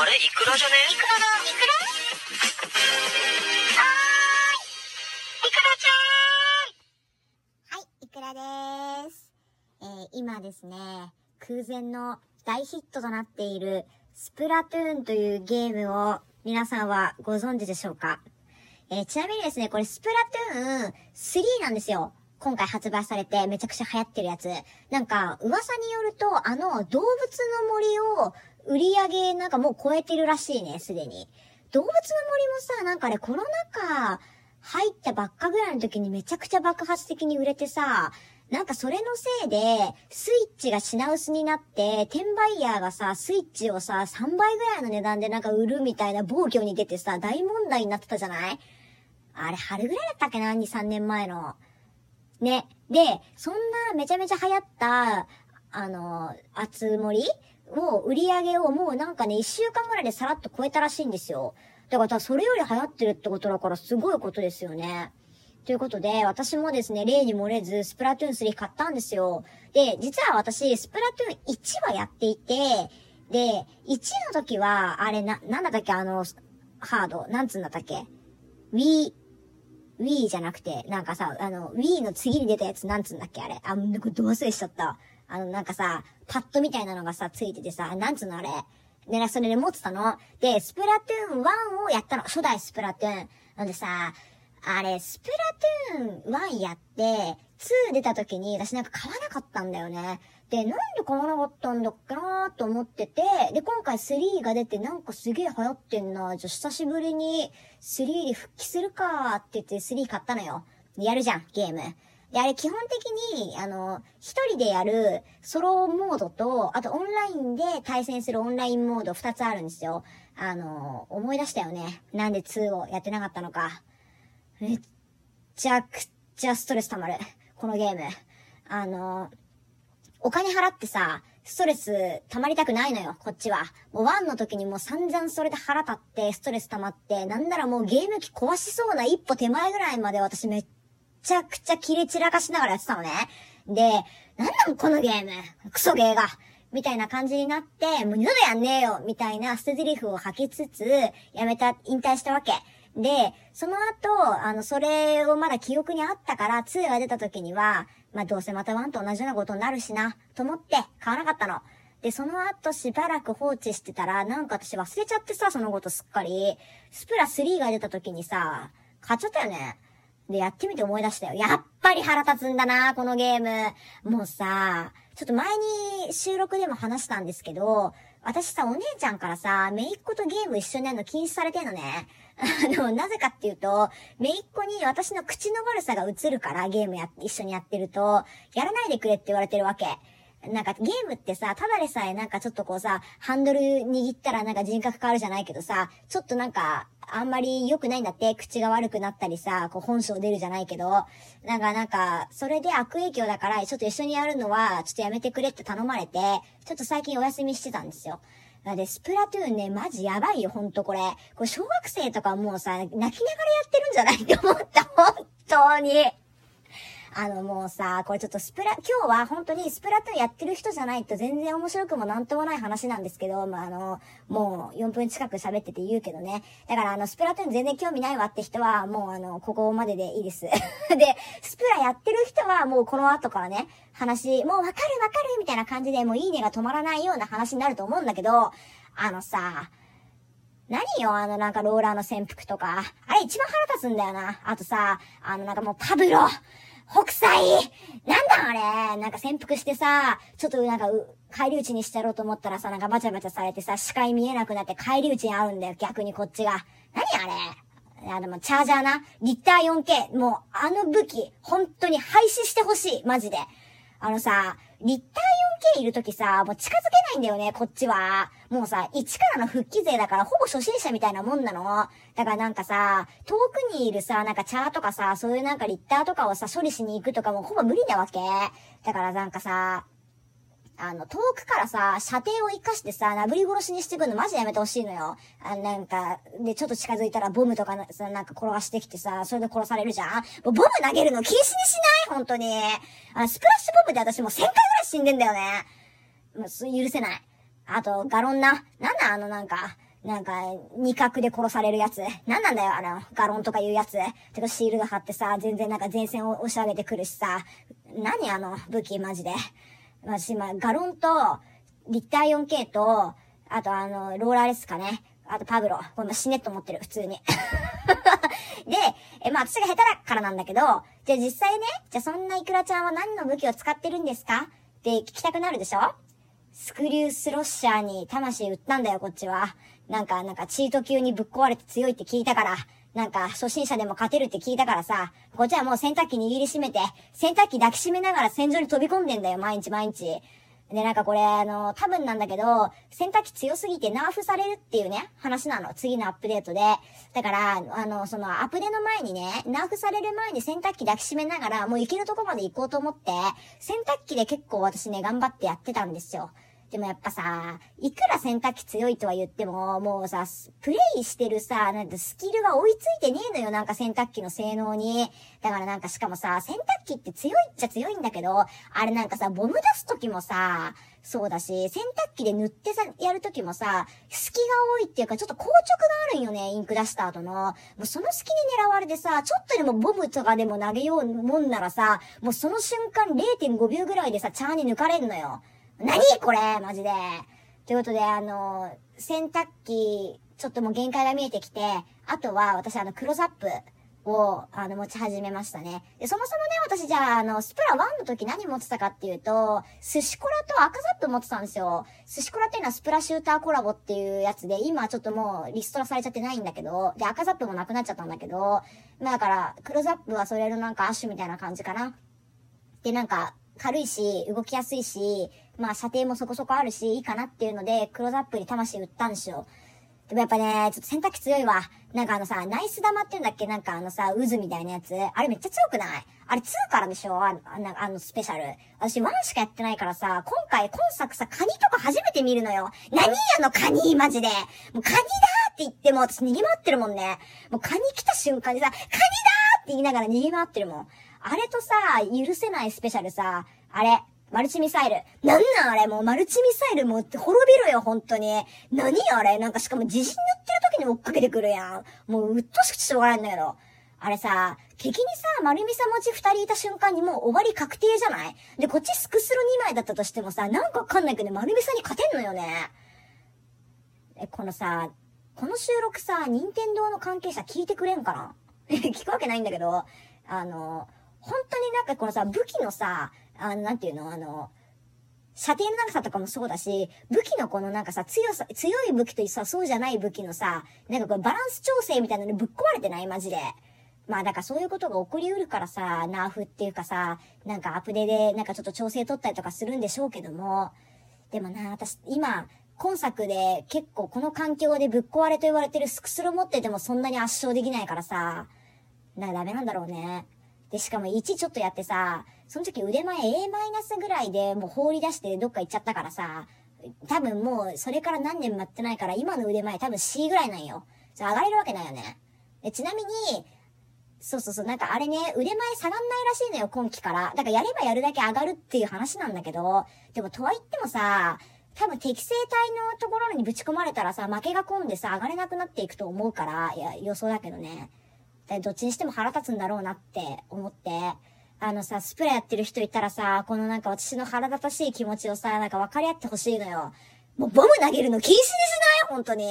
あれ？イクラじゃね？イクラだ、イクラはーい、イクラちゃんはい、イクラです。えー、今ですね、空前の大ヒットとなっているスプラトゥーンというゲームを皆さんはご存知でしょうか？えー、ちなみにですね、これスプラトゥーン3なんですよ。今回発売されてめちゃくちゃ流行ってるやつ。なんか、噂によると、あの、動物の森を売り上げなんかもう超えてるらしいね、すでに。動物の森もさ、なんかね、コロナ禍入ったばっかぐらいの時にめちゃくちゃ爆発的に売れてさ、なんかそれのせいで、スイッチが品薄になって、転売ヤーがさ、スイッチをさ、3倍ぐらいの値段でなんか売るみたいな暴挙に出てさ、大問題になってたじゃない？あれ、春ぐらいだったっけな ?2、3年前の。ね。で、そんなめちゃめちゃ流行った、あの、あつ森を、売り上げをもうなんかね、1週間ぐらいでさらっと超えたらしいんですよ。だから、それより流行ってるってことだから、すごいことですよね。ということで、私もですね、例に漏れず、スプラトゥーン3買ったんですよ。で、実は私、スプラトゥーン1はやっていて、で、1の時は、あれ、な、なんだったっけ、あの、ハード、なんつうんだったっけ ?Wii、Wii じゃなくて、なんかさ、あの、Wii の次に出たやつなんつうんだっけあれ。あ、なんかど忘れしちゃった。あの、なんかさ、パッドみたいなのがさ、ついててさ、なんつうのあれ。で、それで持ってたの。で、スプラトゥーン1をやったの。初代スプラトゥーン。なんでさ、あれ、スプラトゥーン1やって、2出た時に私なんか買わなかったんだよね。で、なんで買わなかったんだっけなーと思ってて、で、今回3が出てなんかすげえ流行ってんな。じゃ、久しぶりに3に復帰するかーって言って3買ったのよ。やるじゃん、ゲーム。で、あれ基本的に、あの、一人でやるソロモードと、あとオンラインで対戦するオンラインモード二つあるんですよ。あの、思い出したよね。なんで2をやってなかったのか。めっちゃくちゃストレス溜まる。このゲーム。あの、お金払ってさ、ストレス溜まりたくないのよ、こっちは。もうワンの時にもう散々それで腹立って、ストレス溜まって、なんならもうゲーム機壊しそうな一歩手前ぐらいまで私めっちゃくちゃ切れ散らかしながらやってたのね。で、なんなんこのゲーム？クソゲーがみたいな感じになって、もう二度とやんねえよみたいな捨て台詞を吐きつつ、やめた、引退したわけ。で、その後、あの、それをまだ記憶にあったから、2が出た時には、まあ、どうせまた1と同じようなことになるしな、と思って買わなかったの。で、その後しばらく放置してたら、なんか私忘れちゃってさ、そのことすっかり。スプラ3が出た時にさ、買っちゃったよね。で、やってみて思い出したよ。やっぱり腹立つんだな、このゲーム。もうさ、ちょっと前に収録でも話したんですけど、私さ、お姉ちゃんからさ、めいっ子とゲーム一緒にやるの禁止されてんのね。あの、なぜかっていうと、めいっ子に私の口の悪さが映るからゲームや、一緒にやってると、やらないでくれって言われてるわけ。なんかゲームってさ、ただでさえなんかちょっとこうさ、ハンドル握ったらなんか人格変わるじゃないけどさ、ちょっとなんか、あんまり良くないんだって、口が悪くなったりさ、こう本性出るじゃないけど、なんかなんか、それで悪影響だから、ちょっと一緒にやるのは、ちょっとやめてくれって頼まれて、ちょっと最近お休みしてたんですよ。で、スプラトゥーンね、マジやばいよ、ほんとこれ。これ小学生とかもうさ、泣きながらやってるんじゃないって思った、本当に。あのもうさ、これちょっとスプラ、今日は本当にスプラトゥーンやってる人じゃないと全然面白くもなんともない話なんですけど、まあ、あの、もう4分近く喋ってて言うけどね。だからあの、スプラトゥーン全然興味ないわって人は、もうあの、ここまででいいです。で、スプラやってる人はもうこの後からね、話、もうわかるわかるみたいな感じで、もういいねが止まらないような話になると思うんだけど、あのさ、何よ、あのなんかローラーの潜伏とか。あれ一番腹立つんだよな。あとさ、あのなんかもうパブロ北斎？なんだあれ？なんか潜伏してさ、ちょっとなんか、帰り討ちにしてやろうと思ったらさ、なんかバチャバチャされてさ、視界見えなくなって帰り討ちに会うんだよ、逆にこっちが。何あれ？いや、でも、チャージャーな。リッター 4K。もう、あの武器、本当に廃止してほしい。マジで。あのさ、リッター 4K いるときさ、もう近づけないんだよね、こっちは。もうさ、一からの復帰勢だからほぼ初心者みたいなもんなの。だからなんかさ、遠くにいるさ、なんかチャーとかさ、そういうなんかリッターとかをさ、処理しに行くとかもほぼ無理なわけ。だからなんかさ、あの、遠くからさ、射程を活かしてさ、なぶり殺しにしてくるのマジやめてほしいのよ。あなんか、で、ちょっと近づいたらボムとかさ、なんか転がしてきてさ、それで殺されるじゃんボム投げるの禁止にしない？本当に。あ、スプラッシュボムで私もう1000回ぐらい死んでんだよね。もう、許せない。あと、ガロンな。なんだあのなんか、なんか、二角で殺されるやつ。なんなんだよ、あの、ガロンとかいうやつ。てかシールド貼ってさ、全然なんか前線を押し上げてくるしさ。何あの、武器マジで。私今、ガロンと、リッター 4K と、あとあの、ローラーレスかね。あとパブロ。これ死ねっと思ってる、普通に。で、え、まあ私が下手だからなんだけど、じゃあ実際ね、じゃあそんなイクラちゃんは何の武器を使ってるんですか？って聞きたくなるでしょ？スクリュースロッシャーに魂売ったんだよ、こっちは。なんか、なんかチート級にぶっ壊れて強いって聞いたから、なんか初心者でも勝てるって聞いたからさ、こっちはもう洗濯機握りしめて、洗濯機抱きしめながら戦場に飛び込んでんだよ、毎日毎日。で、なんかこれ、あの、多分なんだけど、洗濯機強すぎてナーフされるっていうね、話なの。次のアップデートで。だから、あの、そのアップデの前にね、ナーフされる前に洗濯機抱きしめながら、もう行けるとこまで行こうと思って、洗濯機で結構私ね、頑張ってやってたんですよ。でもやっぱさ、いくら洗濯機強いとは言っても、もうさ、プレイしてるさ、なんてスキルが追いついてねえのよ、なんか洗濯機の性能に。だからなんかしかもさ、洗濯機って強いっちゃ強いんだけど、あれなんかさ、ボム出す時もさ、そうだし、洗濯機で塗ってさ、やる時もさ、隙が多いっていうか、ちょっと硬直があるんよね、インク出した後の。もうその隙に狙われてさ、ちょっとでもボムとかでも投げようもんならさ、もうその瞬間0.5秒ぐらいでさ、チャーに抜かれんのよ。何これマジで。ということで、あの、洗濯機、ちょっともう限界が見えてきて、あとは私あの、クロスアップを、あの、持ち始めましたね。で、そもそもね、私じゃあ、あの、スプラ1の時何持ってたかっていうと、寿司コラと赤ザップ持ってたんですよ。寿司コラっていうのはスプラシューターコラボっていうやつで、今ちょっともうリストラされちゃってないんだけど、で、赤ザップもなくなっちゃったんだけど、まあだから、クロスアップはそれのなんかアッシュみたいな感じかな。で、なんか、軽いし、動きやすいし、まあ射程もそこそこあるし、いいかなっていうので、クローズアップに魂売ったんですよ。でもやっぱね、ちょっと洗濯機強いわ。なんかあのさ、ナイス玉って言うんだっけ？なんかあのさ、渦みたいなやつ。あれめっちゃ強くない？あれ2からでしょ？あの、あのスペシャル。私1しかやってないからさ、今回今作さ、カニとか初めて見るのよ。何あのカニマジで。もうカニだって言っても私逃げ回ってるもんね。もうカニ来た瞬間にさ、カニだって言いながら逃げ回ってるもん。あれとさ、許せないスペシャルさ、あれ、マルチミサイル。なんなんあれもうマルチミサイルもって滅びろよ、本当に。何あれ？なんかしかも自信塗ってる時に追っかけてくるやん。もううっとしくてしょうがないんだけど。あれさ、敵にさ、丸ミサ持ち二人いた瞬間にもう終わり確定じゃない？で、こっちスクスル2枚だったとしてもさ、なんかわかんないけど、丸ミサに勝てんのよね。え、このさ、この収録さ、任天堂の関係者聞いてくれんかな？聞くわけないんだけど、あの、本当になんかこのさ、武器のさ、あの、なんていうの？あの、射程の長さとかもそうだし、武器のこのなんかさ、強さ、強い武器とさ、そうじゃない武器のさ、なんかこれバランス調整みたいなのにぶっ壊れてない？マジで。まあだからそういうことが起こりうるからさ、ナーフっていうかさ、なんかアプデでなんかちょっと調整取ったりとかするんでしょうけども、でもな、私今、今作で結構この環境でぶっ壊れと言われてるスクスロ持っててもそんなに圧勝できないからさ、な、ダメなんだろうね。で、しかも1ちょっとやってさ、その時腕前 A マイナスぐらいでもう放り出してどっか行っちゃったからさ、多分もうそれから何年待ってないから今の腕前多分 C ぐらいなんよ。じゃ上がれるわけないよね。で、ちなみに、そうそうそう、なんかあれね、腕前下がんないらしいのよ、今期から。だからやればやるだけ上がるっていう話なんだけど、でもとは言ってもさ、多分適正体のところにぶち込まれたらさ、負けが込んでさ、上がれなくなっていくと思うから、いや、予想だけどね。どっちにしても腹立つんだろうなって思って、あのさ、スプレーやってる人いたらさ、このなんか私の腹立たしい気持ちをさ、なんか分かり合ってほしいのよ。もうボム投げるの禁止にしない？本当に。